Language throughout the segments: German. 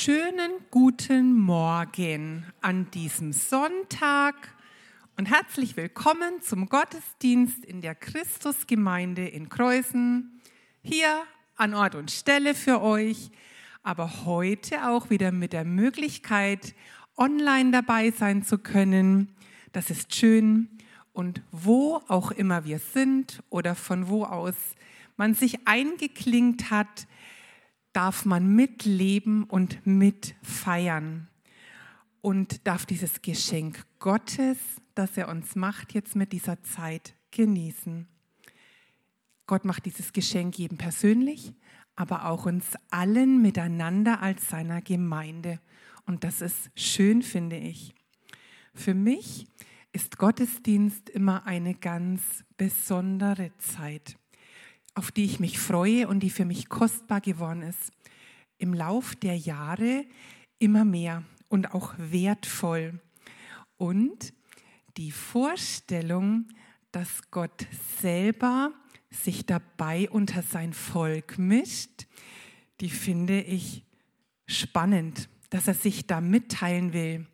Schönen guten Morgen an diesem Sonntag und herzlich willkommen zum Gottesdienst in der Christusgemeinde in Kreuzen. Hier an Ort und Stelle für euch, aber heute auch wieder mit der Möglichkeit, online dabei sein zu können. Das ist schön. Und wo auch immer wir sind oder von wo aus man sich eingeklingt hat, darf man mitleben und mitfeiern und darf dieses Geschenk Gottes, das er uns macht, jetzt mit dieser Zeit genießen. Gott macht dieses Geschenk jedem persönlich, aber auch uns allen miteinander als seiner Gemeinde. Und das ist schön, finde ich. Für mich ist Gottesdienst immer eine ganz besondere Zeit auf die ich mich freue und die für mich kostbar geworden ist. Im Lauf der Jahre immer mehr und auch wertvoll. Und die Vorstellung, dass Gott selber sich dabei unter sein Volk mischt, die finde ich spannend, dass er sich da mitteilen will,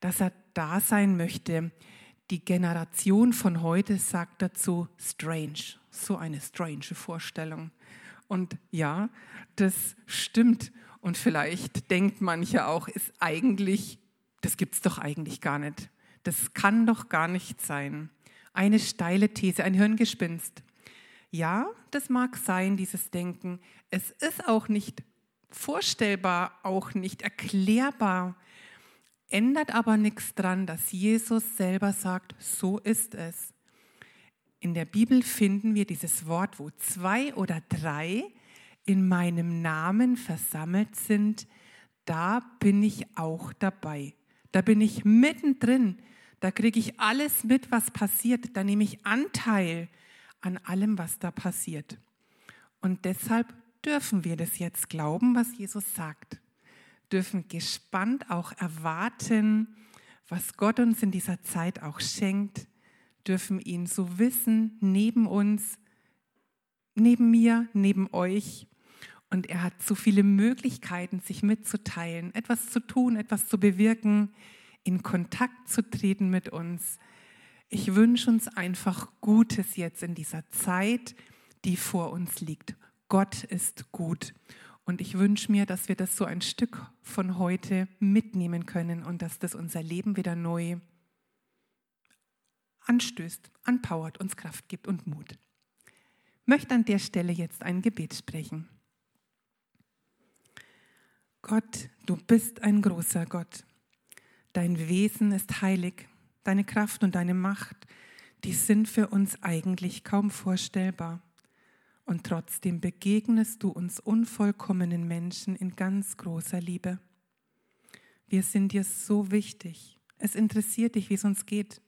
dass er da sein möchte. Die Generation von heute sagt dazu strange, so eine strange Vorstellung. Und ja, das stimmt. Und vielleicht denkt manche auch, ist eigentlich, das gibt es doch eigentlich gar nicht. Das kann doch gar nicht sein. Eine steile These, ein Hirngespinst. Ja, das mag sein, dieses Denken. Es ist auch nicht vorstellbar, auch nicht erklärbar. Ändert aber nichts dran, dass Jesus selber sagt, so ist es. In der Bibel finden wir dieses Wort, wo zwei oder drei in meinem Namen versammelt sind, da bin ich auch dabei. Da bin ich mittendrin. Da kriege ich alles mit, was passiert. Da nehme ich Anteil an allem, was da passiert. Und deshalb dürfen wir das jetzt glauben, was Jesus sagt. Dürfen gespannt auch erwarten, was Gott uns in dieser Zeit auch schenkt dürfen ihn so wissen, neben uns, neben mir, neben euch. Und er hat so viele Möglichkeiten, sich mitzuteilen, etwas zu tun, etwas zu bewirken, in Kontakt zu treten mit uns. Ich wünsche uns einfach Gutes jetzt in dieser Zeit, die vor uns liegt. Gott ist gut. Und ich wünsche mir, dass wir das so ein Stück von heute mitnehmen können und dass das unser Leben wieder neu anstößt, anpowert, uns Kraft gibt und Mut. Ich möchte an der Stelle jetzt ein Gebet sprechen. Gott, du bist ein großer Gott. Dein Wesen ist heilig. Deine Kraft und deine Macht, die sind für uns eigentlich kaum vorstellbar. Und trotzdem begegnest du uns unvollkommenen Menschen in ganz großer Liebe. Wir sind dir so wichtig. Es interessiert dich, wie es uns geht.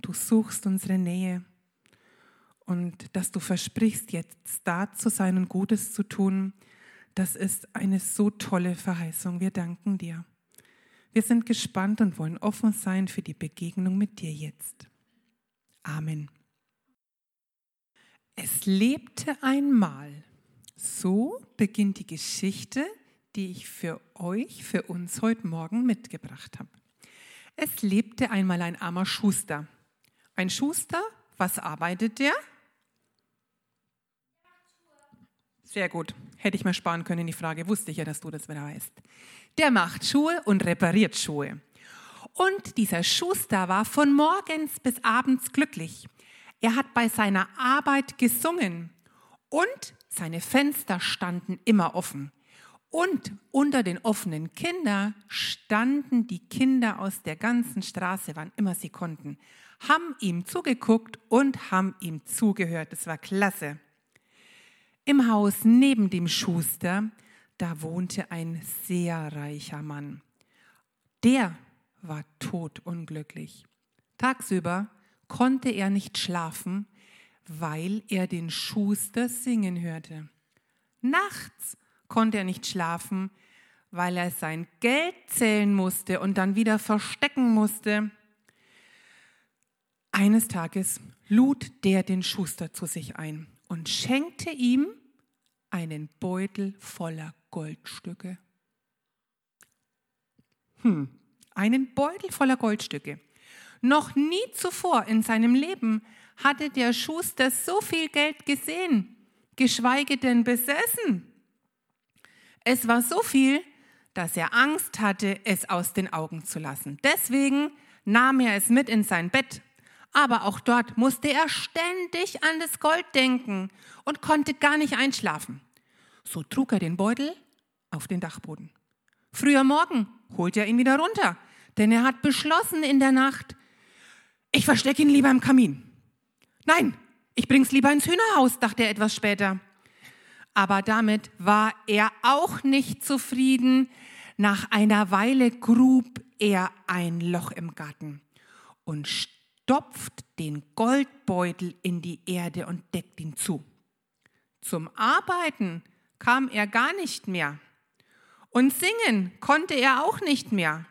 Du suchst unsere Nähe und dass du versprichst, jetzt da zu sein und Gutes zu tun, das ist eine so tolle Verheißung. Wir danken dir. Wir sind gespannt und wollen offen sein für die Begegnung mit dir jetzt. Amen. Es lebte einmal. So beginnt die Geschichte, die ich für euch, für uns heute Morgen mitgebracht habe. Es lebte einmal ein armer Schuster. Ein Schuster, was arbeitet der? Sehr gut. Hätte ich mir sparen können, die Frage wusste ich ja, dass du das wieder weißt. Der macht Schuhe und repariert Schuhe. Und dieser Schuster war von morgens bis abends glücklich. Er hat bei seiner Arbeit gesungen und seine Fenster standen immer offen. Und unter den offenen Kindern standen die Kinder aus der ganzen Straße, wann immer sie konnten, haben ihm zugeguckt und haben ihm zugehört. Das war klasse. Im Haus neben dem Schuster, da wohnte ein sehr reicher Mann. Der war todunglücklich. Tagsüber konnte er nicht schlafen, weil er den Schuster singen hörte. Nachts konnte er nicht schlafen, weil er sein Geld zählen musste und dann wieder verstecken musste. Eines Tages lud der den Schuster zu sich ein und schenkte ihm einen Beutel voller Goldstücke. Hm, einen Beutel voller Goldstücke. Noch nie zuvor in seinem Leben hatte der Schuster so viel Geld gesehen, geschweige denn besessen. Es war so viel, dass er Angst hatte, es aus den Augen zu lassen. Deswegen nahm er es mit in sein Bett. Aber auch dort musste er ständig an das Gold denken und konnte gar nicht einschlafen. So trug er den Beutel auf den Dachboden. Früher Morgen holte er ihn wieder runter, denn er hat beschlossen in der Nacht, ich verstecke ihn lieber im Kamin. Nein, ich bring's lieber ins Hühnerhaus, dachte er etwas später. Aber damit war er auch nicht zufrieden. Nach einer Weile grub er ein Loch im Garten und stopft den Goldbeutel in die Erde und deckt ihn zu. Zum Arbeiten kam er gar nicht mehr. Und singen konnte er auch nicht mehr.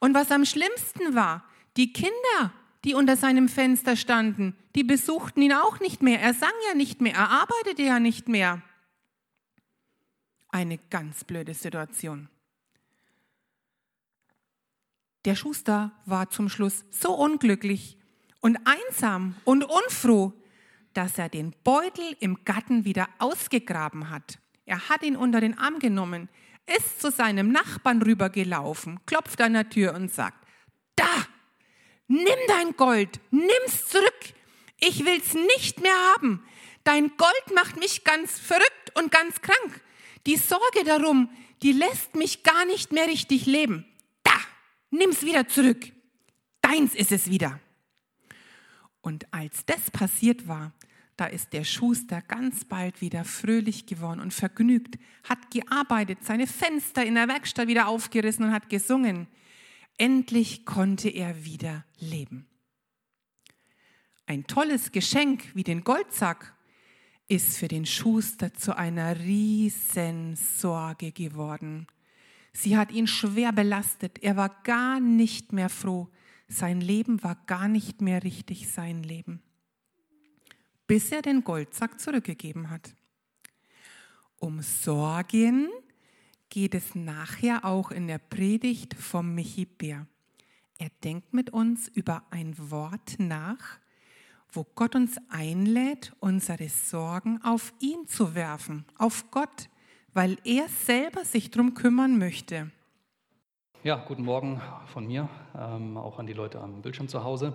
Und was am schlimmsten war, die Kinder, die unter seinem Fenster standen, die besuchten ihn auch nicht mehr. Er sang ja nicht mehr, er arbeitete ja nicht mehr. Eine ganz blöde Situation. Der Schuster war zum Schluss so unglücklich und einsam und unfroh, dass er den Beutel im Garten wieder ausgegraben hat. Er hat ihn unter den Arm genommen, ist zu seinem Nachbarn rübergelaufen, klopft an der Tür und sagt, da, nimm dein Gold, nimm's zurück, ich will's nicht mehr haben. Dein Gold macht mich ganz verrückt und ganz krank. Die Sorge darum, die lässt mich gar nicht mehr richtig leben. Da, nimm's wieder zurück. Deins ist es wieder. Und als das passiert war, da ist der Schuster ganz bald wieder fröhlich geworden und vergnügt, hat gearbeitet, seine Fenster in der Werkstatt wieder aufgerissen und hat gesungen. Endlich konnte er wieder leben. Ein tolles Geschenk wie den Goldsack ist für den Schuster zu einer riesen Sorge geworden. Sie hat ihn schwer belastet. Er war gar nicht mehr froh. Sein Leben war gar nicht mehr richtig sein Leben bis er den Goldsack zurückgegeben hat. Um Sorgen geht es nachher auch in der Predigt vom Michi Bär. Er denkt mit uns über ein Wort nach, wo Gott uns einlädt, unsere Sorgen auf ihn zu werfen, auf Gott, weil er selber sich darum kümmern möchte. Ja, guten Morgen von mir, ähm, auch an die Leute am Bildschirm zu Hause.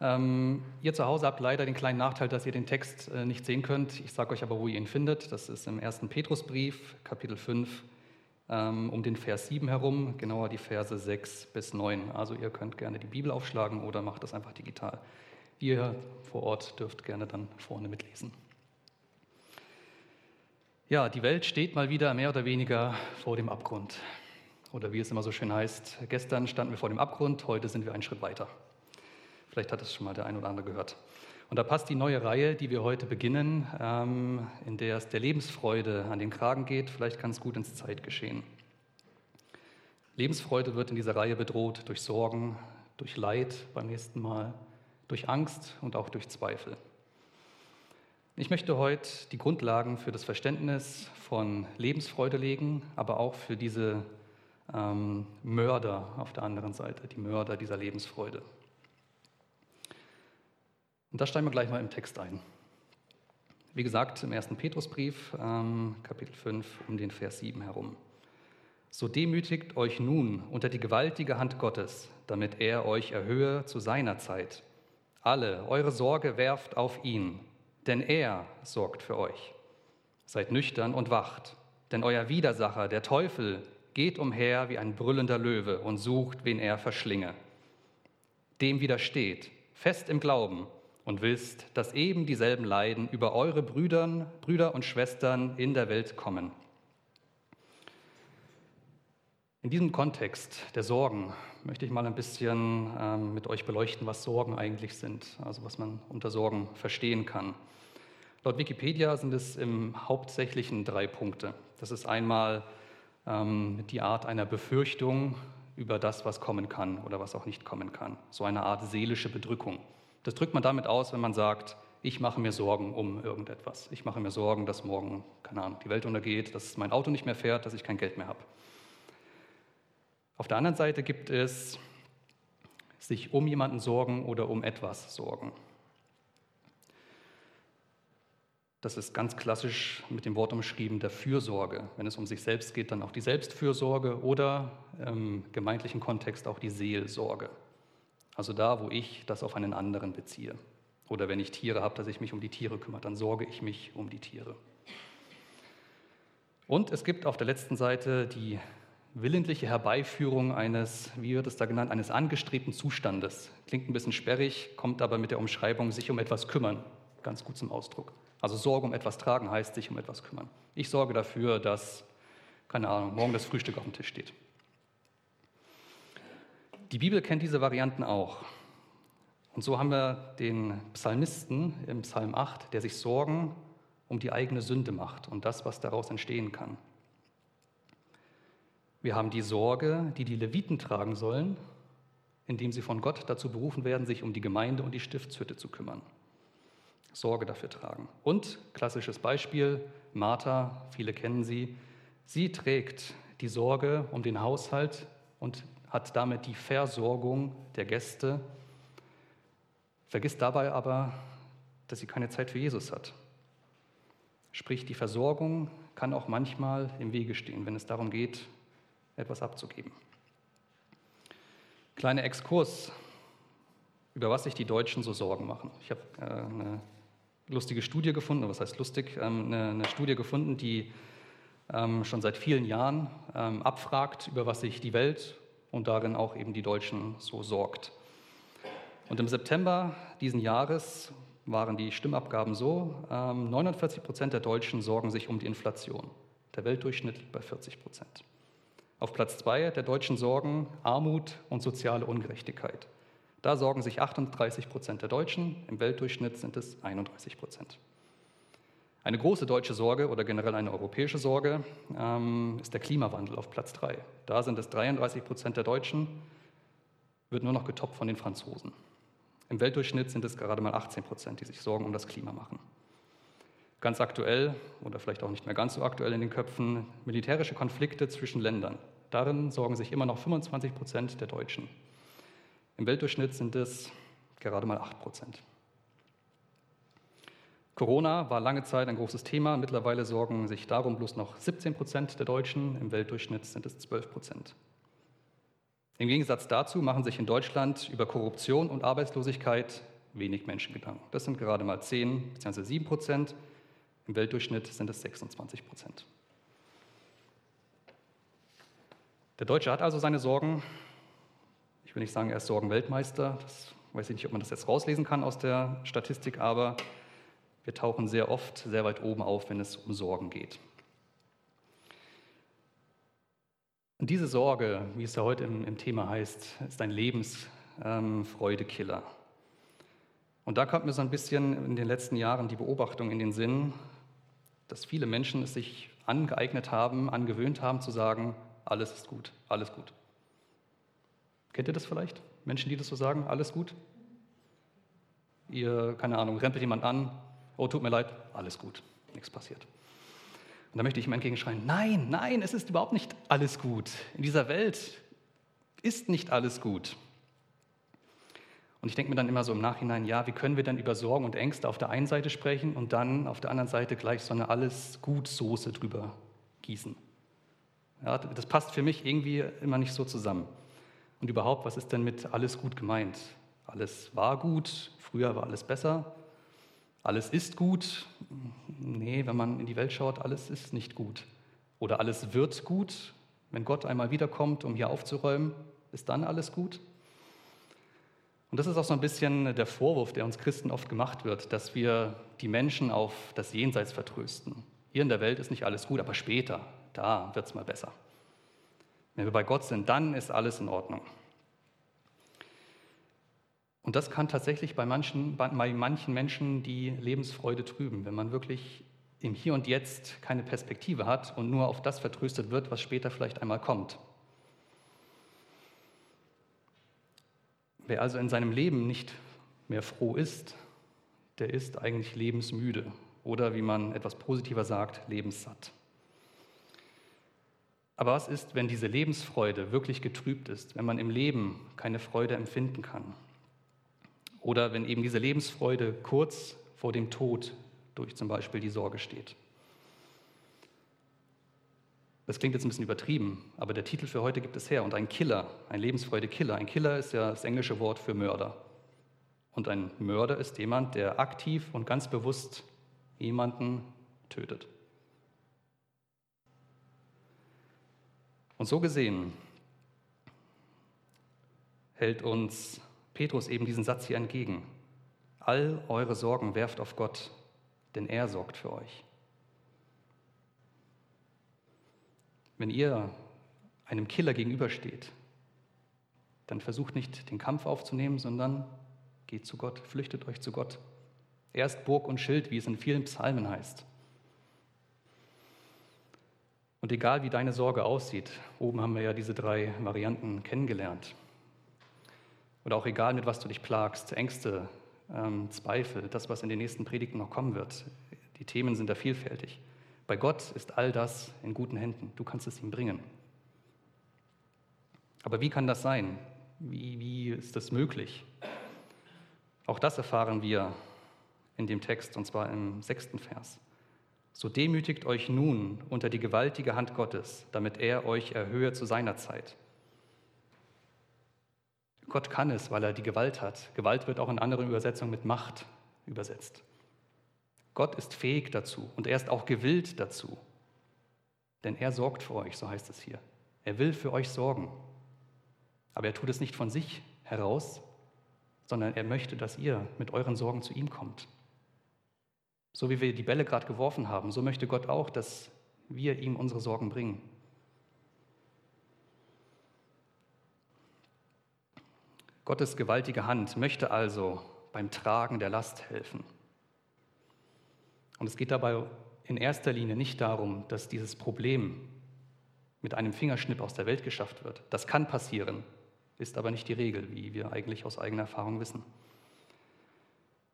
Ähm, ihr zu Hause habt leider den kleinen Nachteil, dass ihr den Text äh, nicht sehen könnt. Ich sage euch aber, wo ihr ihn findet. Das ist im ersten Petrusbrief, Kapitel 5, ähm, um den Vers 7 herum, genauer die Verse 6 bis 9. Also ihr könnt gerne die Bibel aufschlagen oder macht das einfach digital. Ihr vor Ort dürft gerne dann vorne mitlesen. Ja, die Welt steht mal wieder mehr oder weniger vor dem Abgrund. Oder wie es immer so schön heißt, gestern standen wir vor dem Abgrund, heute sind wir einen Schritt weiter. Vielleicht hat es schon mal der ein oder andere gehört. Und da passt die neue Reihe, die wir heute beginnen, ähm, in der es der Lebensfreude an den Kragen geht, vielleicht ganz gut ins Zeitgeschehen. Lebensfreude wird in dieser Reihe bedroht durch Sorgen, durch Leid beim nächsten Mal, durch Angst und auch durch Zweifel. Ich möchte heute die Grundlagen für das Verständnis von Lebensfreude legen, aber auch für diese ähm, Mörder auf der anderen Seite, die Mörder dieser Lebensfreude. Und da steigen wir gleich mal im Text ein. Wie gesagt, im ersten Petrusbrief, ähm, Kapitel 5, um den Vers 7 herum. So demütigt euch nun unter die gewaltige Hand Gottes, damit er euch erhöhe zu seiner Zeit. Alle eure Sorge werft auf ihn, denn er sorgt für euch. Seid nüchtern und wacht, denn euer Widersacher, der Teufel, geht umher wie ein brüllender Löwe und sucht, wen er verschlinge. Dem widersteht, fest im Glauben, und wisst, dass eben dieselben Leiden über eure Brüdern, Brüder und Schwestern in der Welt kommen. In diesem Kontext der Sorgen möchte ich mal ein bisschen ähm, mit euch beleuchten, was Sorgen eigentlich sind, also was man unter Sorgen verstehen kann. Laut Wikipedia sind es im Hauptsächlichen drei Punkte. Das ist einmal ähm, die Art einer Befürchtung über das, was kommen kann oder was auch nicht kommen kann. So eine Art seelische Bedrückung. Das drückt man damit aus, wenn man sagt, ich mache mir Sorgen um irgendetwas. Ich mache mir Sorgen, dass morgen, keine Ahnung, die Welt untergeht, dass mein Auto nicht mehr fährt, dass ich kein Geld mehr habe. Auf der anderen Seite gibt es sich um jemanden sorgen oder um etwas sorgen. Das ist ganz klassisch mit dem Wort umschrieben der Fürsorge. Wenn es um sich selbst geht, dann auch die Selbstfürsorge oder im gemeindlichen Kontext auch die Seelsorge. Also da, wo ich das auf einen anderen beziehe. Oder wenn ich Tiere habe, dass ich mich um die Tiere kümmere, dann sorge ich mich um die Tiere. Und es gibt auf der letzten Seite die willentliche Herbeiführung eines, wie wird es da genannt, eines angestrebten Zustandes. Klingt ein bisschen sperrig, kommt aber mit der Umschreibung sich um etwas kümmern ganz gut zum Ausdruck. Also Sorge um etwas tragen heißt sich um etwas kümmern. Ich sorge dafür, dass, keine Ahnung, morgen das Frühstück auf dem Tisch steht. Die Bibel kennt diese Varianten auch. Und so haben wir den Psalmisten im Psalm 8, der sich Sorgen um die eigene Sünde macht und das, was daraus entstehen kann. Wir haben die Sorge, die die Leviten tragen sollen, indem sie von Gott dazu berufen werden, sich um die Gemeinde und die Stiftshütte zu kümmern. Sorge dafür tragen. Und klassisches Beispiel, Martha, viele kennen sie, sie trägt die Sorge um den Haushalt und hat damit die Versorgung der Gäste, vergisst dabei aber, dass sie keine Zeit für Jesus hat. Sprich, die Versorgung kann auch manchmal im Wege stehen, wenn es darum geht, etwas abzugeben. Kleiner Exkurs, über was sich die Deutschen so Sorgen machen. Ich habe äh, eine lustige Studie gefunden, was heißt lustig, ähm, eine, eine Studie gefunden, die ähm, schon seit vielen Jahren ähm, abfragt, über was sich die Welt und darin auch eben die Deutschen so sorgt. Und im September diesen Jahres waren die Stimmabgaben so, 49 Prozent der Deutschen sorgen sich um die Inflation. Der Weltdurchschnitt liegt bei 40 Prozent. Auf Platz zwei der Deutschen sorgen Armut und soziale Ungerechtigkeit. Da sorgen sich 38 Prozent der Deutschen, im Weltdurchschnitt sind es 31 Prozent. Eine große deutsche Sorge oder generell eine europäische Sorge ähm, ist der Klimawandel auf Platz 3. Da sind es 33 Prozent der Deutschen, wird nur noch getoppt von den Franzosen. Im Weltdurchschnitt sind es gerade mal 18 Prozent, die sich Sorgen um das Klima machen. Ganz aktuell oder vielleicht auch nicht mehr ganz so aktuell in den Köpfen militärische Konflikte zwischen Ländern. Darin sorgen sich immer noch 25 Prozent der Deutschen. Im Weltdurchschnitt sind es gerade mal 8 Prozent. Corona war lange Zeit ein großes Thema. Mittlerweile sorgen sich darum bloß noch 17 Prozent der Deutschen. Im Weltdurchschnitt sind es 12 Prozent. Im Gegensatz dazu machen sich in Deutschland über Korruption und Arbeitslosigkeit wenig Menschen Gedanken. Das sind gerade mal 10 bzw. 7 Prozent. Im Weltdurchschnitt sind es 26 Prozent. Der Deutsche hat also seine Sorgen, ich will nicht sagen, er ist Sorgenweltmeister. Das weiß ich nicht, ob man das jetzt rauslesen kann aus der Statistik, aber wir tauchen sehr oft sehr weit oben auf, wenn es um Sorgen geht. Und diese Sorge, wie es ja heute im, im Thema heißt, ist ein Lebensfreudekiller. Ähm, und da kommt mir so ein bisschen in den letzten Jahren die Beobachtung in den Sinn, dass viele Menschen es sich angeeignet haben, angewöhnt haben zu sagen, alles ist gut, alles gut. Kennt ihr das vielleicht? Menschen, die das so sagen, alles gut? Ihr, keine Ahnung, rempelt jemand an, oh, tut mir leid, alles gut, nichts passiert. Und da möchte ich ihm entgegenschreien, nein, nein, es ist überhaupt nicht alles gut. In dieser Welt ist nicht alles gut. Und ich denke mir dann immer so im Nachhinein, ja, wie können wir dann über Sorgen und Ängste auf der einen Seite sprechen und dann auf der anderen Seite gleich so eine Alles-Gut-Soße drüber gießen? Ja, das passt für mich irgendwie immer nicht so zusammen. Und überhaupt, was ist denn mit alles gut gemeint? Alles war gut, früher war alles besser. Alles ist gut. Nee, wenn man in die Welt schaut, alles ist nicht gut. Oder alles wird gut. Wenn Gott einmal wiederkommt, um hier aufzuräumen, ist dann alles gut? Und das ist auch so ein bisschen der Vorwurf, der uns Christen oft gemacht wird, dass wir die Menschen auf das Jenseits vertrösten. Hier in der Welt ist nicht alles gut, aber später, da wird es mal besser. Wenn wir bei Gott sind, dann ist alles in Ordnung. Und das kann tatsächlich bei manchen, bei manchen Menschen die Lebensfreude trüben, wenn man wirklich im Hier und Jetzt keine Perspektive hat und nur auf das vertröstet wird, was später vielleicht einmal kommt. Wer also in seinem Leben nicht mehr froh ist, der ist eigentlich lebensmüde oder wie man etwas positiver sagt, lebenssatt. Aber was ist, wenn diese Lebensfreude wirklich getrübt ist, wenn man im Leben keine Freude empfinden kann? Oder wenn eben diese Lebensfreude kurz vor dem Tod durch zum Beispiel die Sorge steht? Das klingt jetzt ein bisschen übertrieben, aber der Titel für heute gibt es her. Und ein Killer, ein Lebensfreude-Killer. Ein Killer ist ja das englische Wort für Mörder. Und ein Mörder ist jemand, der aktiv und ganz bewusst jemanden tötet. Und so gesehen hält uns Petrus eben diesen Satz hier entgegen. All eure Sorgen werft auf Gott, denn er sorgt für euch. Wenn ihr einem Killer gegenübersteht, dann versucht nicht den Kampf aufzunehmen, sondern geht zu Gott, flüchtet euch zu Gott. Er ist Burg und Schild, wie es in vielen Psalmen heißt. Und egal wie deine Sorge aussieht, oben haben wir ja diese drei Varianten kennengelernt. Oder auch egal, mit was du dich plagst, Ängste, ähm, Zweifel, das, was in den nächsten Predigten noch kommen wird. Die Themen sind da vielfältig. Bei Gott ist all das in guten Händen. Du kannst es ihm bringen. Aber wie kann das sein? Wie, wie ist das möglich? Auch das erfahren wir in dem Text, und zwar im sechsten Vers. So demütigt euch nun unter die gewaltige Hand Gottes, damit er euch erhöhe zu seiner Zeit. Gott kann es, weil er die Gewalt hat. Gewalt wird auch in anderen Übersetzungen mit Macht übersetzt. Gott ist fähig dazu und er ist auch gewillt dazu. Denn er sorgt für euch, so heißt es hier. Er will für euch sorgen. Aber er tut es nicht von sich heraus, sondern er möchte, dass ihr mit euren Sorgen zu ihm kommt. So wie wir die Bälle gerade geworfen haben, so möchte Gott auch, dass wir ihm unsere Sorgen bringen. Gottes gewaltige Hand möchte also beim Tragen der Last helfen. Und es geht dabei in erster Linie nicht darum, dass dieses Problem mit einem Fingerschnipp aus der Welt geschafft wird. Das kann passieren, ist aber nicht die Regel, wie wir eigentlich aus eigener Erfahrung wissen.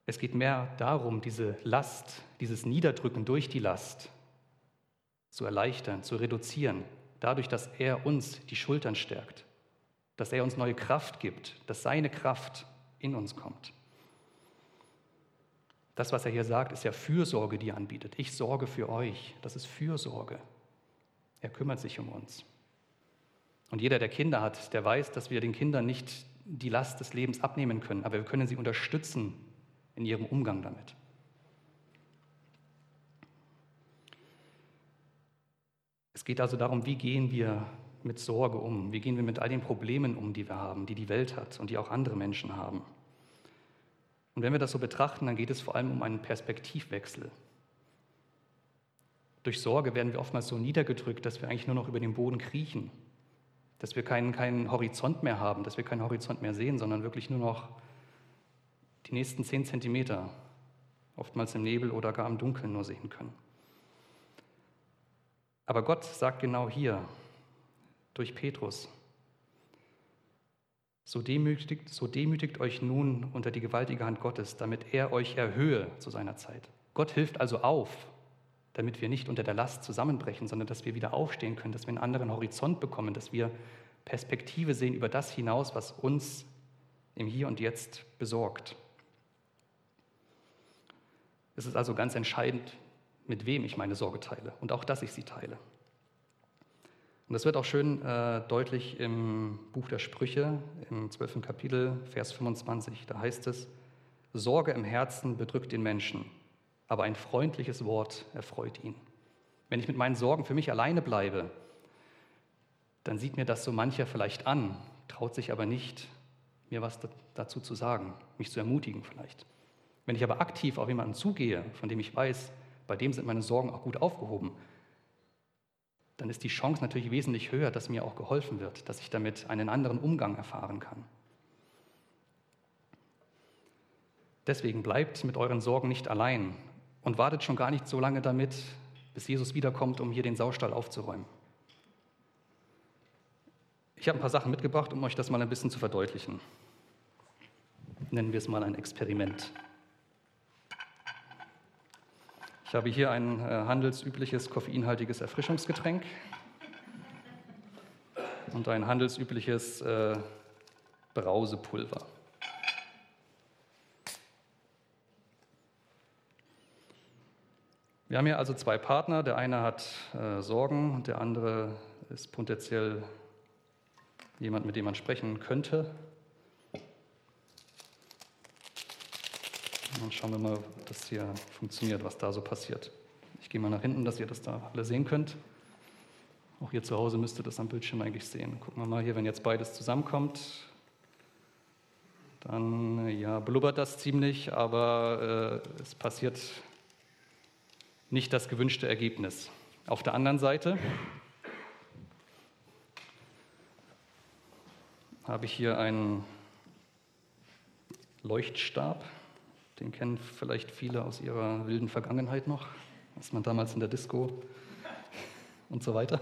Es geht mehr darum, diese Last, dieses Niederdrücken durch die Last zu erleichtern, zu reduzieren, dadurch, dass er uns die Schultern stärkt, dass er uns neue Kraft gibt, dass seine Kraft in uns kommt. Das, was er hier sagt, ist ja Fürsorge, die er anbietet. Ich sorge für euch. Das ist Fürsorge. Er kümmert sich um uns. Und jeder, der Kinder hat, der weiß, dass wir den Kindern nicht die Last des Lebens abnehmen können, aber wir können sie unterstützen in ihrem Umgang damit. Es geht also darum, wie gehen wir mit Sorge um, wie gehen wir mit all den Problemen um, die wir haben, die die Welt hat und die auch andere Menschen haben. Und wenn wir das so betrachten, dann geht es vor allem um einen Perspektivwechsel. Durch Sorge werden wir oftmals so niedergedrückt, dass wir eigentlich nur noch über den Boden kriechen, dass wir keinen, keinen Horizont mehr haben, dass wir keinen Horizont mehr sehen, sondern wirklich nur noch die nächsten zehn Zentimeter, oftmals im Nebel oder gar im Dunkeln nur sehen können. Aber Gott sagt genau hier, durch Petrus, so demütigt, so demütigt euch nun unter die gewaltige Hand Gottes, damit er euch erhöhe zu seiner Zeit. Gott hilft also auf, damit wir nicht unter der Last zusammenbrechen, sondern dass wir wieder aufstehen können, dass wir einen anderen Horizont bekommen, dass wir Perspektive sehen über das hinaus, was uns im Hier und Jetzt besorgt. Es ist also ganz entscheidend, mit wem ich meine Sorge teile und auch, dass ich sie teile. Und das wird auch schön äh, deutlich im Buch der Sprüche, im 12. Kapitel, Vers 25. Da heißt es, Sorge im Herzen bedrückt den Menschen, aber ein freundliches Wort erfreut ihn. Wenn ich mit meinen Sorgen für mich alleine bleibe, dann sieht mir das so mancher vielleicht an, traut sich aber nicht, mir was dazu zu sagen, mich zu ermutigen vielleicht. Wenn ich aber aktiv auf jemanden zugehe, von dem ich weiß, bei dem sind meine Sorgen auch gut aufgehoben, dann ist die Chance natürlich wesentlich höher, dass mir auch geholfen wird, dass ich damit einen anderen Umgang erfahren kann. Deswegen bleibt mit euren Sorgen nicht allein und wartet schon gar nicht so lange damit, bis Jesus wiederkommt, um hier den Saustall aufzuräumen. Ich habe ein paar Sachen mitgebracht, um euch das mal ein bisschen zu verdeutlichen. Nennen wir es mal ein Experiment. Ich habe hier ein äh, handelsübliches koffeinhaltiges Erfrischungsgetränk. und ein handelsübliches äh, Brausepulver. Wir haben hier also zwei Partner. Der eine hat äh, Sorgen und der andere ist potenziell jemand, mit dem man sprechen könnte. Dann schauen wir mal, ob das hier funktioniert, was da so passiert. Ich gehe mal nach hinten, dass ihr das da alle sehen könnt. Auch ihr zu Hause müsst ihr das am Bildschirm eigentlich sehen. Gucken wir mal hier, wenn jetzt beides zusammenkommt, dann ja, blubbert das ziemlich, aber äh, es passiert nicht das gewünschte Ergebnis. Auf der anderen Seite habe ich hier einen Leuchtstab. Den kennen vielleicht viele aus ihrer wilden Vergangenheit noch, als man damals in der Disco und so weiter.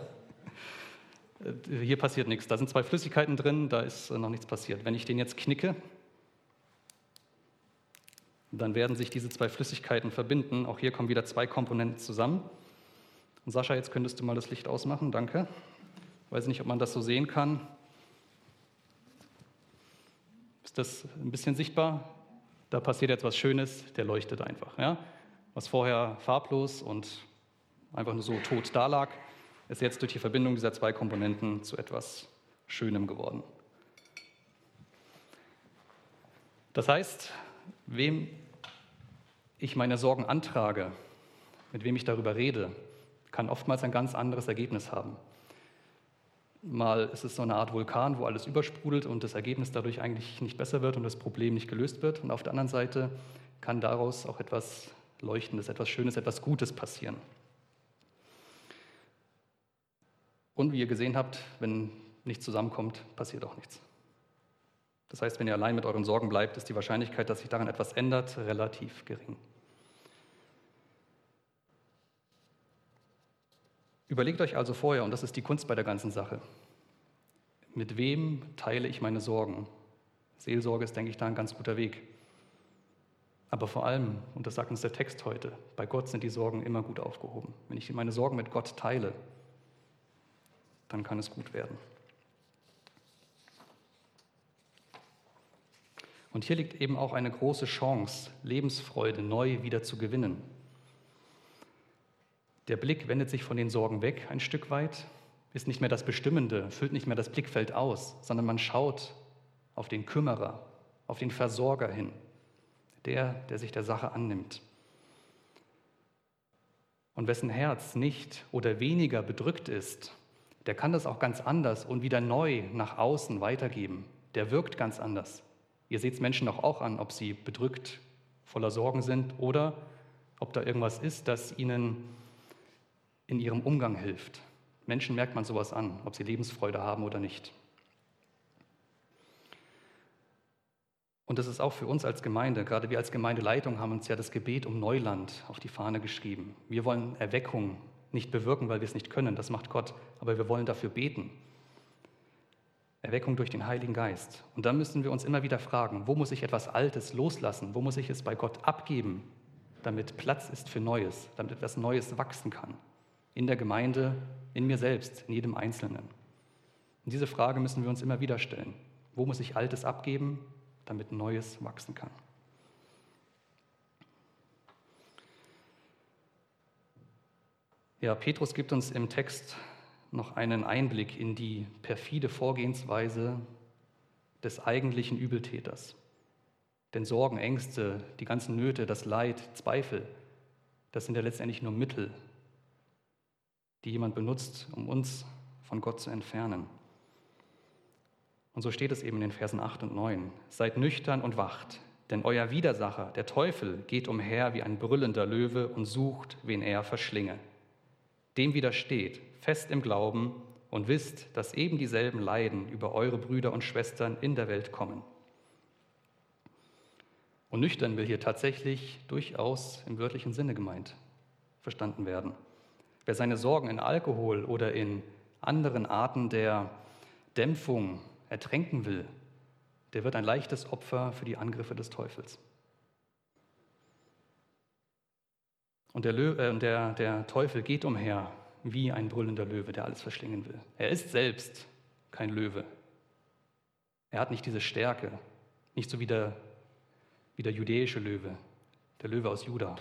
Äh, hier passiert nichts. Da sind zwei Flüssigkeiten drin, da ist noch nichts passiert. Wenn ich den jetzt knicke, dann werden sich diese zwei Flüssigkeiten verbinden. Auch hier kommen wieder zwei Komponenten zusammen. Und Sascha, jetzt könntest du mal das Licht ausmachen, danke. Ich weiß nicht, ob man das so sehen kann. Ist das ein bisschen sichtbar? Da passiert jetzt was Schönes, der leuchtet einfach. Ja? Was vorher farblos und einfach nur so tot dalag, ist jetzt durch die Verbindung dieser zwei Komponenten zu etwas Schönem geworden. Das heißt, wem ich meine Sorgen antrage, mit wem ich darüber rede, kann oftmals ein ganz anderes Ergebnis haben. Mal ist es so eine Art Vulkan, wo alles übersprudelt und das Ergebnis dadurch eigentlich nicht besser wird und das Problem nicht gelöst wird. Und auf der anderen Seite kann daraus auch etwas Leuchtendes, etwas Schönes, etwas Gutes passieren. Und wie ihr gesehen habt, wenn nichts zusammenkommt, passiert auch nichts. Das heißt, wenn ihr allein mit euren Sorgen bleibt, ist die Wahrscheinlichkeit, dass sich daran etwas ändert, relativ gering. Überlegt euch also vorher, und das ist die Kunst bei der ganzen Sache, mit wem teile ich meine Sorgen? Seelsorge ist, denke ich, da ein ganz guter Weg. Aber vor allem, und das sagt uns der Text heute, bei Gott sind die Sorgen immer gut aufgehoben. Wenn ich meine Sorgen mit Gott teile, dann kann es gut werden. Und hier liegt eben auch eine große Chance, Lebensfreude neu wieder zu gewinnen. Der Blick wendet sich von den Sorgen weg ein Stück weit, ist nicht mehr das Bestimmende, füllt nicht mehr das Blickfeld aus, sondern man schaut auf den Kümmerer, auf den Versorger hin, der, der sich der Sache annimmt. Und wessen Herz nicht oder weniger bedrückt ist, der kann das auch ganz anders und wieder neu nach außen weitergeben. Der wirkt ganz anders. Ihr seht es Menschen doch auch an, ob sie bedrückt, voller Sorgen sind oder ob da irgendwas ist, das ihnen in ihrem Umgang hilft. Menschen merkt man sowas an, ob sie Lebensfreude haben oder nicht. Und das ist auch für uns als Gemeinde, gerade wir als Gemeindeleitung haben uns ja das Gebet um Neuland auf die Fahne geschrieben. Wir wollen Erweckung nicht bewirken, weil wir es nicht können, das macht Gott, aber wir wollen dafür beten. Erweckung durch den Heiligen Geist. Und dann müssen wir uns immer wieder fragen, wo muss ich etwas Altes loslassen? Wo muss ich es bei Gott abgeben, damit Platz ist für Neues, damit etwas Neues wachsen kann? In der Gemeinde, in mir selbst, in jedem Einzelnen. Und diese Frage müssen wir uns immer wieder stellen. Wo muss ich Altes abgeben, damit Neues wachsen kann? Ja, Petrus gibt uns im Text noch einen Einblick in die perfide Vorgehensweise des eigentlichen Übeltäters. Denn Sorgen, Ängste, die ganzen Nöte, das Leid, Zweifel, das sind ja letztendlich nur Mittel, die jemand benutzt, um uns von Gott zu entfernen. Und so steht es eben in den Versen 8 und 9. Seid nüchtern und wacht, denn euer Widersacher, der Teufel, geht umher wie ein brüllender Löwe und sucht, wen er verschlinge. Dem widersteht, fest im Glauben und wisst, dass eben dieselben Leiden über eure Brüder und Schwestern in der Welt kommen. Und nüchtern will hier tatsächlich durchaus im wörtlichen Sinne gemeint verstanden werden. Wer seine Sorgen in Alkohol oder in anderen Arten der Dämpfung ertränken will, der wird ein leichtes Opfer für die Angriffe des Teufels. Und der, Lö äh, der, der Teufel geht umher wie ein brüllender Löwe, der alles verschlingen will. Er ist selbst kein Löwe. Er hat nicht diese Stärke, nicht so wie der, wie der judäische Löwe, der Löwe aus Juda,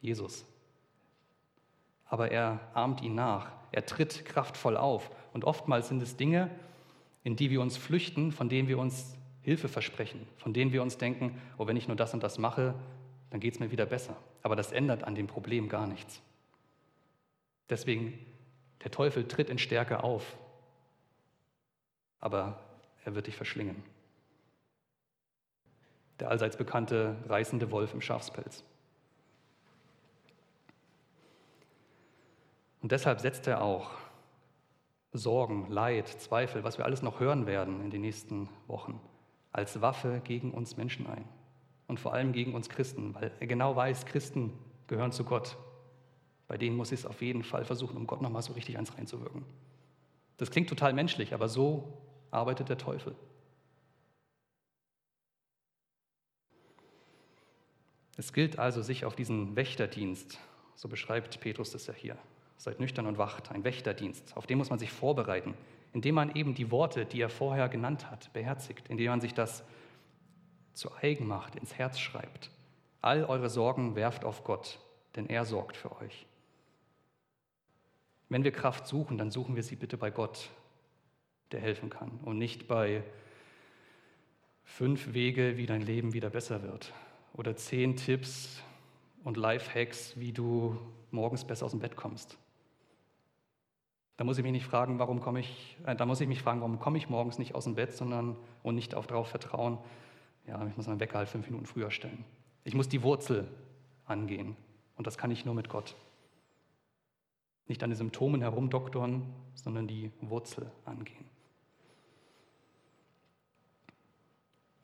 Jesus. Aber er ahmt ihn nach, er tritt kraftvoll auf. Und oftmals sind es Dinge, in die wir uns flüchten, von denen wir uns Hilfe versprechen, von denen wir uns denken, oh, wenn ich nur das und das mache, dann geht es mir wieder besser. Aber das ändert an dem Problem gar nichts. Deswegen, der Teufel tritt in Stärke auf, aber er wird dich verschlingen. Der allseits bekannte reißende Wolf im Schafspelz. Und deshalb setzt er auch Sorgen, Leid, Zweifel, was wir alles noch hören werden in den nächsten Wochen, als Waffe gegen uns Menschen ein. Und vor allem gegen uns Christen, weil er genau weiß, Christen gehören zu Gott. Bei denen muss ich es auf jeden Fall versuchen, um Gott nochmal so richtig eins reinzuwirken. Das klingt total menschlich, aber so arbeitet der Teufel. Es gilt also, sich auf diesen Wächterdienst, so beschreibt Petrus das ja hier, seid nüchtern und wacht, ein Wächterdienst, auf den muss man sich vorbereiten, indem man eben die Worte, die er vorher genannt hat, beherzigt, indem man sich das zu eigen macht, ins Herz schreibt. All eure Sorgen werft auf Gott, denn er sorgt für euch. Wenn wir Kraft suchen, dann suchen wir sie bitte bei Gott, der helfen kann und nicht bei fünf Wege, wie dein Leben wieder besser wird oder zehn Tipps und Lifehacks, wie du morgens besser aus dem Bett kommst. Da muss ich mich nicht fragen, warum komme ich, äh, da muss ich mich fragen, warum komme ich morgens nicht aus dem Bett, sondern und nicht auf darauf vertrauen, ja, ich muss meinen Wecker halt fünf Minuten früher stellen. Ich muss die Wurzel angehen und das kann ich nur mit Gott. Nicht an den Symptomen herumdoktern, sondern die Wurzel angehen.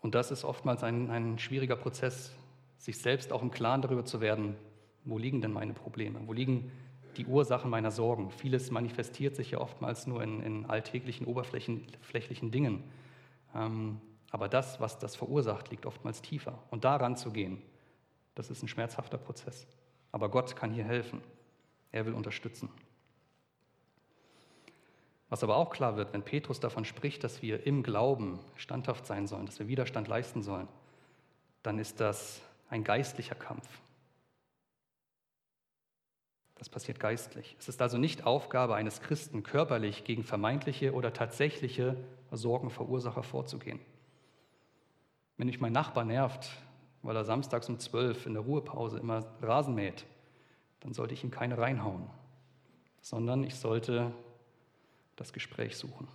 Und das ist oftmals ein, ein schwieriger Prozess, sich selbst auch im Klaren darüber zu werden, wo liegen denn meine Probleme, wo liegen die Ursachen meiner Sorgen. Vieles manifestiert sich ja oftmals nur in, in alltäglichen, oberflächlichen Dingen. Ähm, aber das, was das verursacht, liegt oftmals tiefer. Und daran zu gehen, das ist ein schmerzhafter Prozess. Aber Gott kann hier helfen. Er will unterstützen. Was aber auch klar wird, wenn Petrus davon spricht, dass wir im Glauben standhaft sein sollen, dass wir Widerstand leisten sollen, dann ist das ein geistlicher Kampf. Das passiert geistlich. Es ist also nicht Aufgabe eines Christen, körperlich gegen vermeintliche oder tatsächliche Sorgenverursacher vorzugehen. Wenn mich mein Nachbar nervt, weil er samstags um zwölf in der Ruhepause immer Rasen mäht, dann sollte ich ihm keine reinhauen, sondern ich sollte das Gespräch suchen.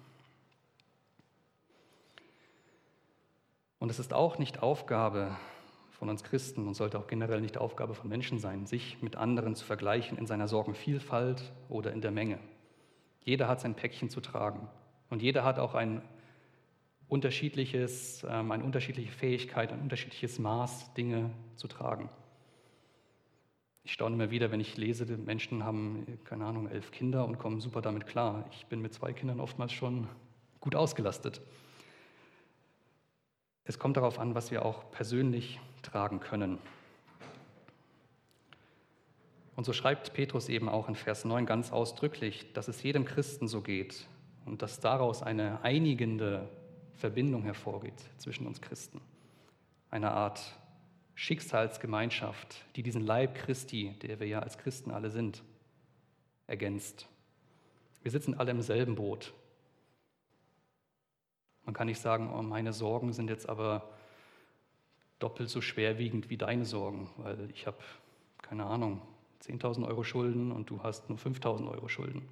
Und es ist auch nicht Aufgabe von uns Christen und sollte auch generell nicht Aufgabe von Menschen sein, sich mit anderen zu vergleichen in seiner Sorgenvielfalt oder in der Menge. Jeder hat sein Päckchen zu tragen und jeder hat auch ein unterschiedliches, ähm, eine unterschiedliche Fähigkeit, ein unterschiedliches Maß, Dinge zu tragen. Ich staune immer wieder, wenn ich lese, die Menschen haben, keine Ahnung, elf Kinder und kommen super damit klar. Ich bin mit zwei Kindern oftmals schon gut ausgelastet. Es kommt darauf an, was wir auch persönlich tragen können. Und so schreibt Petrus eben auch in Vers 9 ganz ausdrücklich, dass es jedem Christen so geht und dass daraus eine einigende Verbindung hervorgeht zwischen uns Christen. Eine Art Schicksalsgemeinschaft, die diesen Leib Christi, der wir ja als Christen alle sind, ergänzt. Wir sitzen alle im selben Boot. Man kann nicht sagen, oh, meine Sorgen sind jetzt aber doppelt so schwerwiegend wie deine Sorgen, weil ich habe, keine Ahnung, 10.000 Euro Schulden und du hast nur 5.000 Euro Schulden.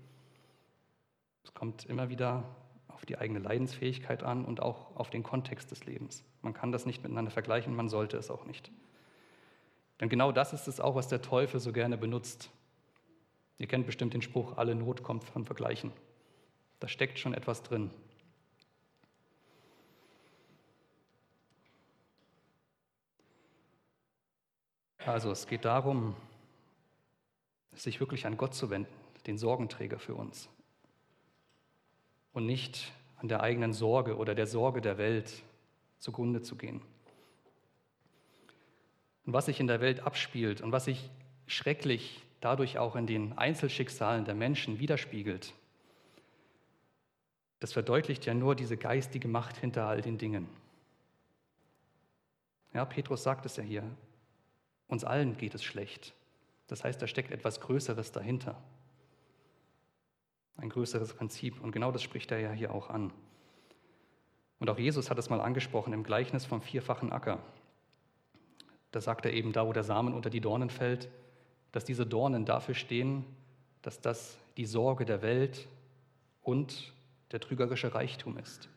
Es kommt immer wieder auf die eigene Leidensfähigkeit an und auch auf den Kontext des Lebens. Man kann das nicht miteinander vergleichen, man sollte es auch nicht. Denn genau das ist es auch, was der Teufel so gerne benutzt. Ihr kennt bestimmt den Spruch, alle Not kommt von Vergleichen. Da steckt schon etwas drin. Also es geht darum, sich wirklich an Gott zu wenden, den Sorgenträger für uns und nicht an der eigenen Sorge oder der Sorge der Welt zugrunde zu gehen. Und was sich in der Welt abspielt und was sich schrecklich dadurch auch in den Einzelschicksalen der Menschen widerspiegelt, das verdeutlicht ja nur diese geistige Macht hinter all den Dingen. Ja, Petrus sagt es ja hier, uns allen geht es schlecht. Das heißt, da steckt etwas Größeres dahinter. Ein größeres Prinzip. Und genau das spricht er ja hier auch an. Und auch Jesus hat es mal angesprochen im Gleichnis vom vierfachen Acker. Da sagt er eben, da wo der Samen unter die Dornen fällt, dass diese Dornen dafür stehen, dass das die Sorge der Welt und der trügerische Reichtum ist.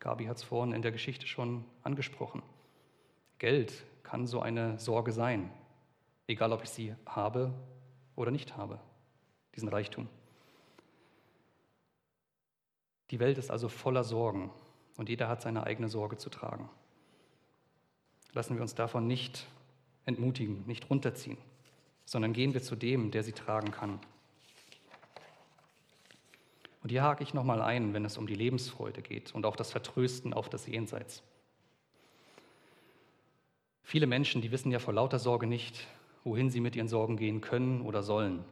Gabi hat es vorhin in der Geschichte schon angesprochen. Geld kann so eine Sorge sein, egal ob ich sie habe oder nicht habe, diesen Reichtum. Die Welt ist also voller Sorgen und jeder hat seine eigene Sorge zu tragen. Lassen wir uns davon nicht entmutigen, nicht runterziehen, sondern gehen wir zu dem, der sie tragen kann. Und hier hake ich nochmal ein, wenn es um die Lebensfreude geht und auch das Vertrösten auf das Jenseits. Viele Menschen, die wissen ja vor lauter Sorge nicht, wohin sie mit ihren Sorgen gehen können oder sollen.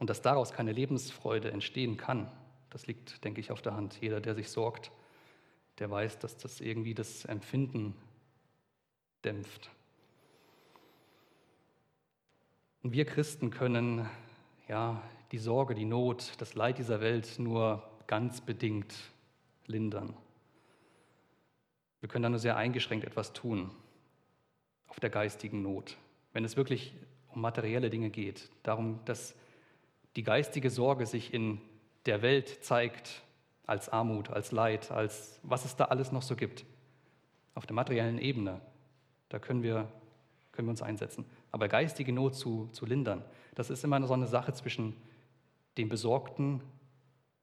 Und dass daraus keine Lebensfreude entstehen kann, das liegt, denke ich, auf der Hand. Jeder, der sich sorgt, der weiß, dass das irgendwie das Empfinden dämpft. Und wir Christen können ja die Sorge, die Not, das Leid dieser Welt nur ganz bedingt lindern. Wir können da nur sehr eingeschränkt etwas tun auf der geistigen Not. Wenn es wirklich um materielle Dinge geht, darum, dass die geistige Sorge sich in der Welt zeigt als Armut, als Leid, als was es da alles noch so gibt. Auf der materiellen Ebene, da können wir, können wir uns einsetzen. Aber geistige Not zu, zu lindern, das ist immer so eine Sache zwischen dem Besorgten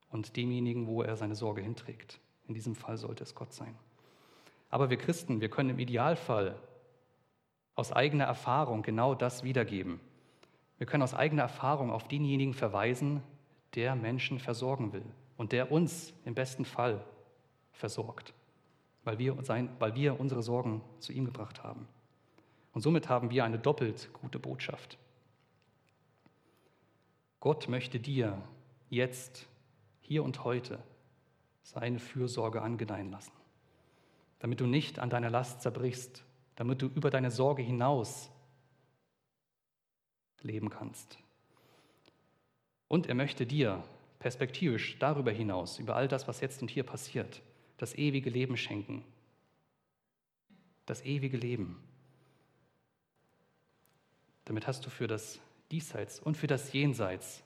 und demjenigen, wo er seine Sorge hinträgt. In diesem Fall sollte es Gott sein. Aber wir Christen, wir können im Idealfall aus eigener Erfahrung genau das wiedergeben. Wir können aus eigener Erfahrung auf denjenigen verweisen, der Menschen versorgen will und der uns im besten Fall versorgt, weil wir, sein, weil wir unsere Sorgen zu ihm gebracht haben. Und somit haben wir eine doppelt gute Botschaft. Gott möchte dir jetzt, hier und heute, seine Fürsorge angedeihen lassen, damit du nicht an deiner Last zerbrichst, damit du über deine Sorge hinaus leben kannst. Und er möchte dir perspektivisch darüber hinaus, über all das, was jetzt und hier passiert, das ewige Leben schenken. Das ewige Leben. Damit hast du für das Diesseits und für das Jenseits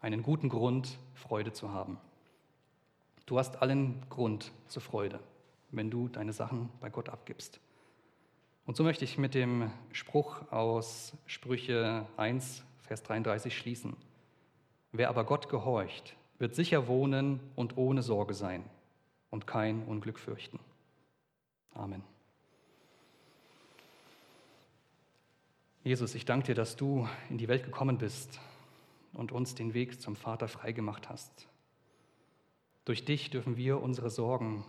einen guten Grund, Freude zu haben. Du hast allen Grund zur Freude, wenn du deine Sachen bei Gott abgibst. Und so möchte ich mit dem Spruch aus Sprüche 1, Vers 33 schließen. Wer aber Gott gehorcht, wird sicher wohnen und ohne Sorge sein und kein Unglück fürchten. Amen. Jesus, ich danke dir, dass du in die Welt gekommen bist und uns den Weg zum Vater freigemacht hast. Durch dich dürfen wir unsere Sorgen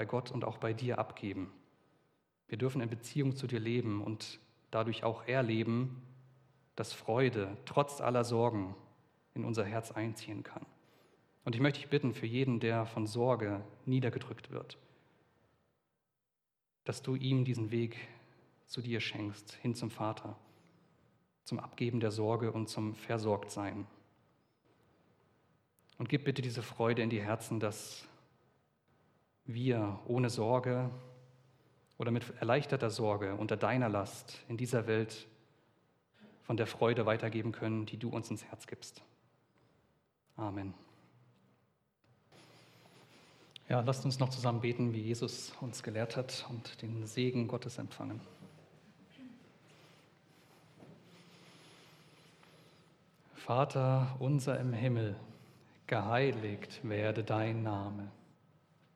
bei Gott und auch bei dir abgeben. Wir dürfen in Beziehung zu dir leben und dadurch auch erleben, dass Freude trotz aller Sorgen in unser Herz einziehen kann. Und ich möchte dich bitten für jeden, der von Sorge niedergedrückt wird, dass du ihm diesen Weg zu dir schenkst, hin zum Vater, zum Abgeben der Sorge und zum Versorgtsein. Und gib bitte diese Freude in die Herzen, dass wir ohne Sorge oder mit erleichterter Sorge unter deiner Last in dieser Welt von der Freude weitergeben können, die du uns ins Herz gibst. Amen. Ja, lasst uns noch zusammen beten, wie Jesus uns gelehrt hat und den Segen Gottes empfangen. Vater unser im Himmel, geheiligt werde dein Name,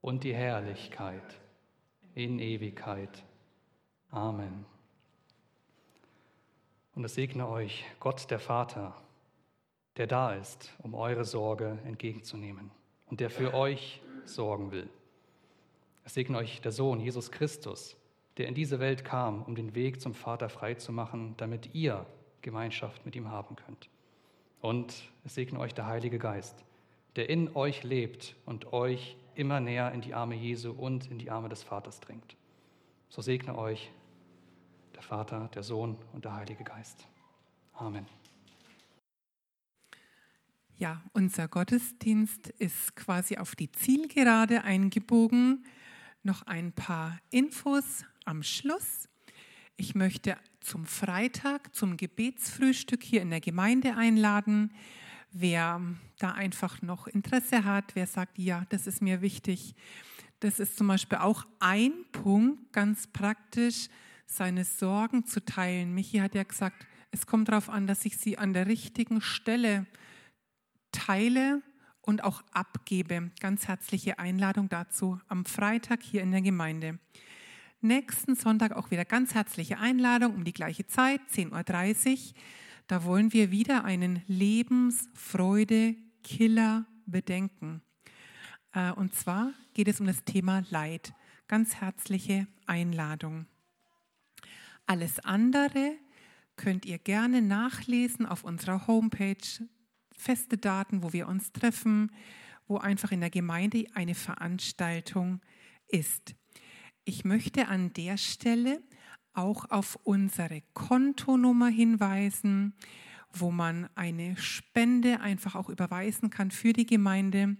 und die Herrlichkeit in Ewigkeit. Amen. Und es segne euch Gott der Vater, der da ist, um eure Sorge entgegenzunehmen und der für euch sorgen will. Es segne euch der Sohn Jesus Christus, der in diese Welt kam, um den Weg zum Vater frei zu machen, damit ihr Gemeinschaft mit ihm haben könnt. Und es segne euch der Heilige Geist, der in euch lebt und euch immer näher in die Arme Jesu und in die Arme des Vaters dringt. So segne euch der Vater, der Sohn und der Heilige Geist. Amen. Ja, unser Gottesdienst ist quasi auf die Zielgerade eingebogen. Noch ein paar Infos am Schluss. Ich möchte zum Freitag, zum Gebetsfrühstück hier in der Gemeinde einladen. Wer da einfach noch Interesse hat, wer sagt, ja, das ist mir wichtig. Das ist zum Beispiel auch ein Punkt, ganz praktisch, seine Sorgen zu teilen. Michi hat ja gesagt, es kommt darauf an, dass ich sie an der richtigen Stelle teile und auch abgebe. Ganz herzliche Einladung dazu am Freitag hier in der Gemeinde. Nächsten Sonntag auch wieder ganz herzliche Einladung um die gleiche Zeit, 10.30 Uhr. Da wollen wir wieder einen Lebensfreude-Killer bedenken. Äh, und zwar geht es um das Thema Leid. Ganz herzliche Einladung. Alles andere könnt ihr gerne nachlesen auf unserer Homepage. Feste Daten, wo wir uns treffen, wo einfach in der Gemeinde eine Veranstaltung ist. Ich möchte an der Stelle auch auf unsere Kontonummer hinweisen, wo man eine Spende einfach auch überweisen kann für die Gemeinde.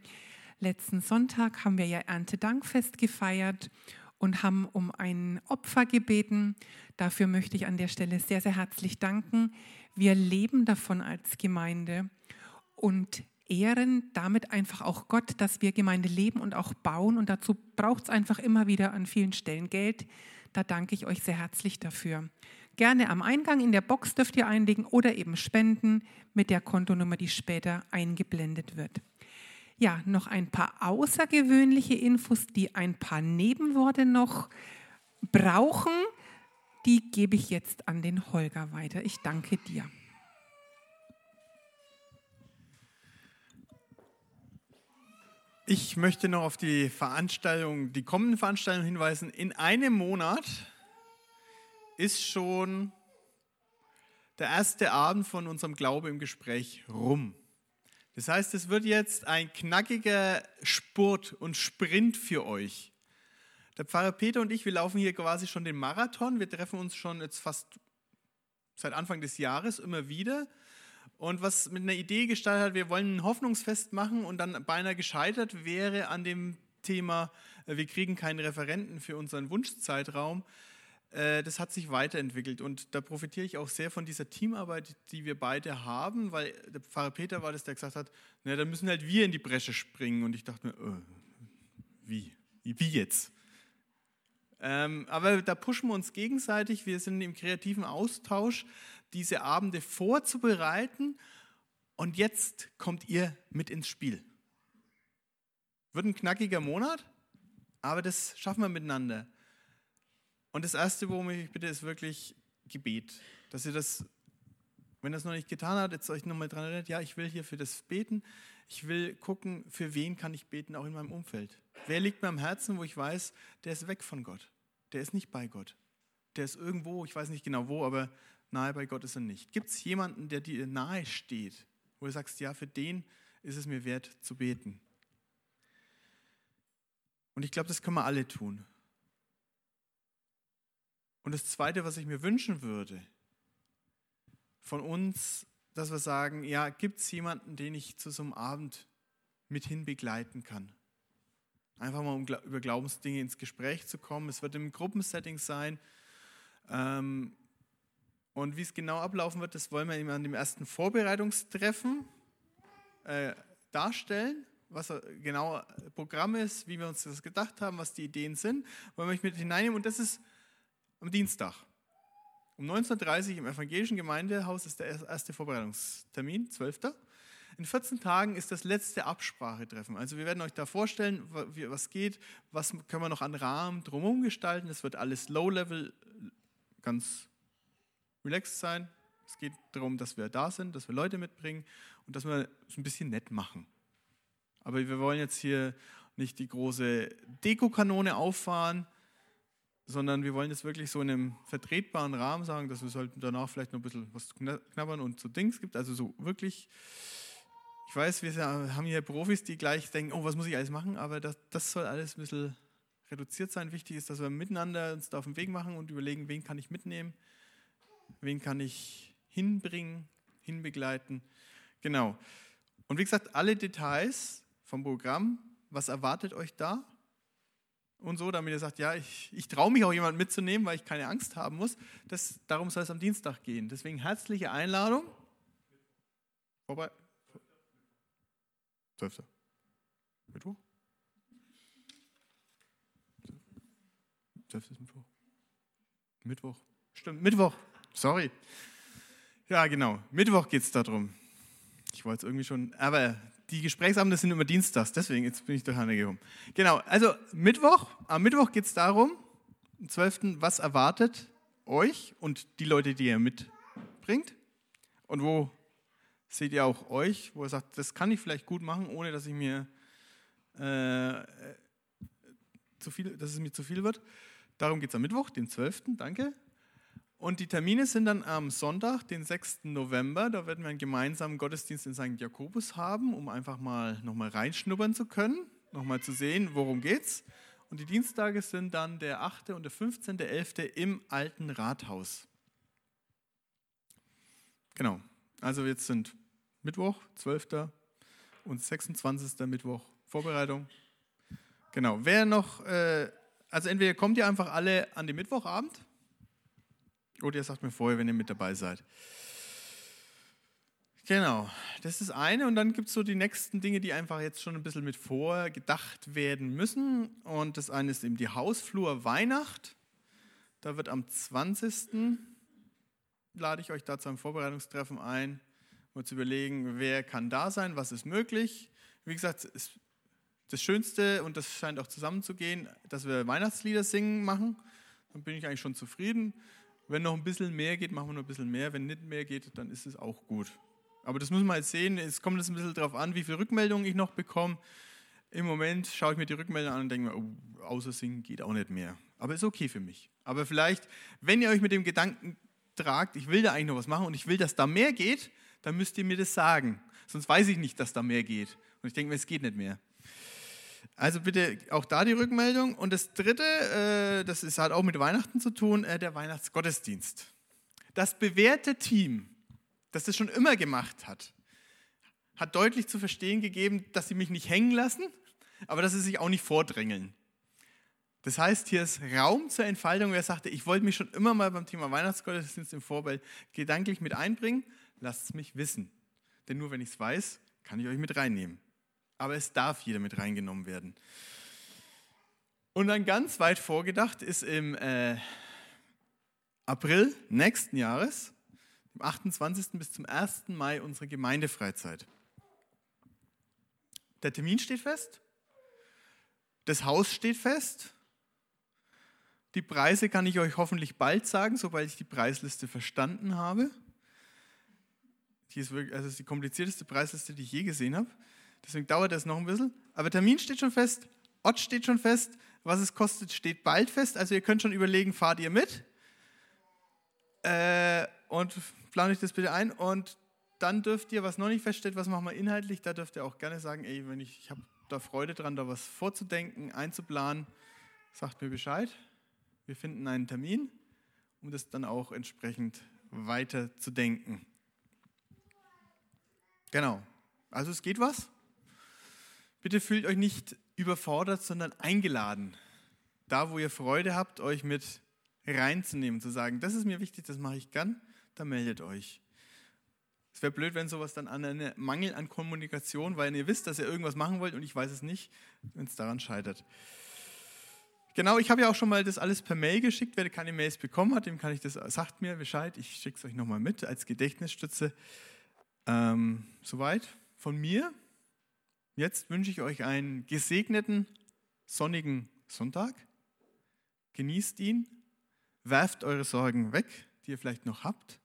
Letzten Sonntag haben wir ja Erntedankfest gefeiert und haben um ein Opfer gebeten. Dafür möchte ich an der Stelle sehr, sehr herzlich danken. Wir leben davon als Gemeinde und ehren damit einfach auch Gott, dass wir Gemeinde leben und auch bauen. Und dazu braucht es einfach immer wieder an vielen Stellen Geld. Da danke ich euch sehr herzlich dafür. Gerne am Eingang in der Box dürft ihr einlegen oder eben spenden mit der Kontonummer, die später eingeblendet wird. Ja, noch ein paar außergewöhnliche Infos, die ein paar Nebenworte noch brauchen. Die gebe ich jetzt an den Holger weiter. Ich danke dir. Ich möchte noch auf die Veranstaltung, die kommenden Veranstaltungen hinweisen. In einem Monat ist schon der erste Abend von unserem Glaube im Gespräch rum. Das heißt, es wird jetzt ein knackiger Spurt und Sprint für euch. Der Pfarrer Peter und ich, wir laufen hier quasi schon den Marathon. Wir treffen uns schon jetzt fast seit Anfang des Jahres immer wieder und was mit einer Idee gestartet hat, wir wollen ein Hoffnungsfest machen und dann beinahe gescheitert wäre an dem Thema, äh, wir kriegen keinen Referenten für unseren Wunschzeitraum. Äh, das hat sich weiterentwickelt und da profitiere ich auch sehr von dieser Teamarbeit, die wir beide haben, weil der Pfarrer Peter war das, der gesagt hat, na, dann müssen halt wir in die Bresche springen und ich dachte mir, äh, wie? Wie jetzt? Ähm, aber da pushen wir uns gegenseitig, wir sind im kreativen Austausch diese Abende vorzubereiten. Und jetzt kommt ihr mit ins Spiel. Wird ein knackiger Monat, aber das schaffen wir miteinander. Und das Erste, worum ich bitte, ist wirklich Gebet. Dass ihr das, wenn ihr das noch nicht getan habt, jetzt euch nochmal dran erinnert, ja, ich will hier für das beten. Ich will gucken, für wen kann ich beten, auch in meinem Umfeld. Wer liegt mir am Herzen, wo ich weiß, der ist weg von Gott. Der ist nicht bei Gott. Der ist irgendwo, ich weiß nicht genau wo, aber nahe bei Gott ist er nicht. Gibt es jemanden, der dir nahe steht, wo du sagst, ja, für den ist es mir wert zu beten? Und ich glaube, das können wir alle tun. Und das Zweite, was ich mir wünschen würde, von uns, dass wir sagen, ja, gibt es jemanden, den ich zu so einem Abend mithin begleiten kann? Einfach mal, um über Glaubensdinge ins Gespräch zu kommen. Es wird im Gruppensetting sein. Ähm, und wie es genau ablaufen wird, das wollen wir eben an dem ersten Vorbereitungstreffen äh, darstellen, was genau Programm ist, wie wir uns das gedacht haben, was die Ideen sind. Wollen wir euch mit hineinnehmen und das ist am Dienstag. Um 19.30 Uhr im evangelischen Gemeindehaus ist der erste Vorbereitungstermin, 12. in 14 Tagen ist das letzte Absprachetreffen. Also wir werden euch da vorstellen, was geht, was können wir noch an Rahmen drumherum gestalten. Es wird alles Low-Level, ganz relaxed sein. Es geht darum, dass wir da sind, dass wir Leute mitbringen und dass wir es ein bisschen nett machen. Aber wir wollen jetzt hier nicht die große Dekokanone auffahren, sondern wir wollen jetzt wirklich so in einem vertretbaren Rahmen sagen, dass wir sollten danach vielleicht noch ein bisschen was knabbern und so Dings gibt. Also so wirklich, ich weiß, wir haben hier Profis, die gleich denken, oh, was muss ich alles machen, aber das, das soll alles ein bisschen reduziert sein. Wichtig ist, dass wir miteinander uns da auf den Weg machen und überlegen, wen kann ich mitnehmen, wen kann ich hinbringen, hinbegleiten. Genau. Und wie gesagt, alle Details vom Programm, was erwartet euch da? Und so, damit ihr sagt, ja, ich, ich traue mich auch jemanden mitzunehmen, weil ich keine Angst haben muss. Das, darum soll es am Dienstag gehen. Deswegen herzliche Einladung. Vorbei. 12. Mittwoch? 12. ist Mittwoch. Mittwoch. Stimmt, Mittwoch. Sorry. Ja, genau. Mittwoch geht es darum. Ich wollte es irgendwie schon, aber die Gesprächsabende sind immer dienstags, deswegen jetzt bin ich durcheinander gekommen. Genau, also Mittwoch, am Mittwoch geht es darum, am 12. was erwartet euch und die Leute, die ihr mitbringt und wo seht ihr auch euch, wo ihr sagt, das kann ich vielleicht gut machen, ohne dass ich mir äh, zu viel, dass es mir zu viel wird. Darum geht es am Mittwoch, den 12. Danke. Und die Termine sind dann am Sonntag, den 6. November. Da werden wir einen gemeinsamen Gottesdienst in St. Jakobus haben, um einfach mal nochmal reinschnuppern zu können, nochmal zu sehen, worum geht's. Und die Dienstage sind dann der 8. und der 15.11. im alten Rathaus. Genau. Also jetzt sind Mittwoch, 12. und 26. Mittwoch Vorbereitung. Genau. Wer noch, äh, also entweder kommt ihr einfach alle an den Mittwochabend oder ihr sagt mir vorher, wenn ihr mit dabei seid. Genau, das ist eine. Und dann gibt es so die nächsten Dinge, die einfach jetzt schon ein bisschen mit vorgedacht werden müssen. Und das eine ist eben die Hausflur Weihnacht. Da wird am 20. lade ich euch da zu einem Vorbereitungstreffen ein, um zu überlegen, wer kann da sein, was ist möglich. Wie gesagt, das Schönste, und das scheint auch zusammenzugehen, dass wir Weihnachtslieder singen machen. Dann bin ich eigentlich schon zufrieden. Wenn noch ein bisschen mehr geht, machen wir noch ein bisschen mehr. Wenn nicht mehr geht, dann ist es auch gut. Aber das muss man jetzt sehen. Es kommt jetzt ein bisschen darauf an, wie viele Rückmeldungen ich noch bekomme. Im Moment schaue ich mir die Rückmeldungen an und denke mir, oh, außer singen geht auch nicht mehr. Aber ist okay für mich. Aber vielleicht, wenn ihr euch mit dem Gedanken tragt, ich will da eigentlich noch was machen und ich will, dass da mehr geht, dann müsst ihr mir das sagen. Sonst weiß ich nicht, dass da mehr geht. Und ich denke mir, es geht nicht mehr. Also bitte auch da die Rückmeldung. Und das Dritte, äh, das ist, hat auch mit Weihnachten zu tun, äh, der Weihnachtsgottesdienst. Das bewährte Team, das das schon immer gemacht hat, hat deutlich zu verstehen gegeben, dass sie mich nicht hängen lassen, aber dass sie sich auch nicht vordrängeln. Das heißt, hier ist Raum zur Entfaltung. Wer sagte, ich wollte mich schon immer mal beim Thema Weihnachtsgottesdienst im Vorbild gedanklich mit einbringen, lasst es mich wissen. Denn nur wenn ich es weiß, kann ich euch mit reinnehmen aber es darf jeder mit reingenommen werden. Und dann ganz weit vorgedacht ist im äh, April nächsten Jahres, vom 28. bis zum 1. Mai, unsere Gemeindefreizeit. Der Termin steht fest, das Haus steht fest, die Preise kann ich euch hoffentlich bald sagen, sobald ich die Preisliste verstanden habe. Die ist wirklich, also ist die komplizierteste Preisliste, die ich je gesehen habe. Deswegen dauert das noch ein bisschen. Aber Termin steht schon fest, Ort steht schon fest, was es kostet, steht bald fest. Also ihr könnt schon überlegen, fahrt ihr mit? Äh, und plane ich das bitte ein. Und dann dürft ihr, was noch nicht feststeht, was machen wir inhaltlich, da dürft ihr auch gerne sagen, ey, wenn ich, ich habe da Freude dran, da was vorzudenken, einzuplanen, sagt mir Bescheid. Wir finden einen Termin, um das dann auch entsprechend weiter zu denken. Genau. Also es geht was. Bitte fühlt euch nicht überfordert, sondern eingeladen. Da, wo ihr Freude habt, euch mit reinzunehmen, zu sagen, das ist mir wichtig, das mache ich gern, dann meldet euch. Es wäre blöd, wenn sowas dann an einem Mangel an Kommunikation, weil ihr wisst, dass ihr irgendwas machen wollt und ich weiß es nicht, wenn es daran scheitert. Genau, ich habe ja auch schon mal das alles per Mail geschickt. Wer keine Mails bekommen hat, dem kann ich das, sagt mir Bescheid. Ich schicke es euch nochmal mit als Gedächtnisstütze. Ähm, soweit von mir. Jetzt wünsche ich euch einen gesegneten, sonnigen Sonntag. Genießt ihn, werft eure Sorgen weg, die ihr vielleicht noch habt.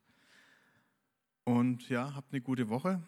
Und ja, habt eine gute Woche.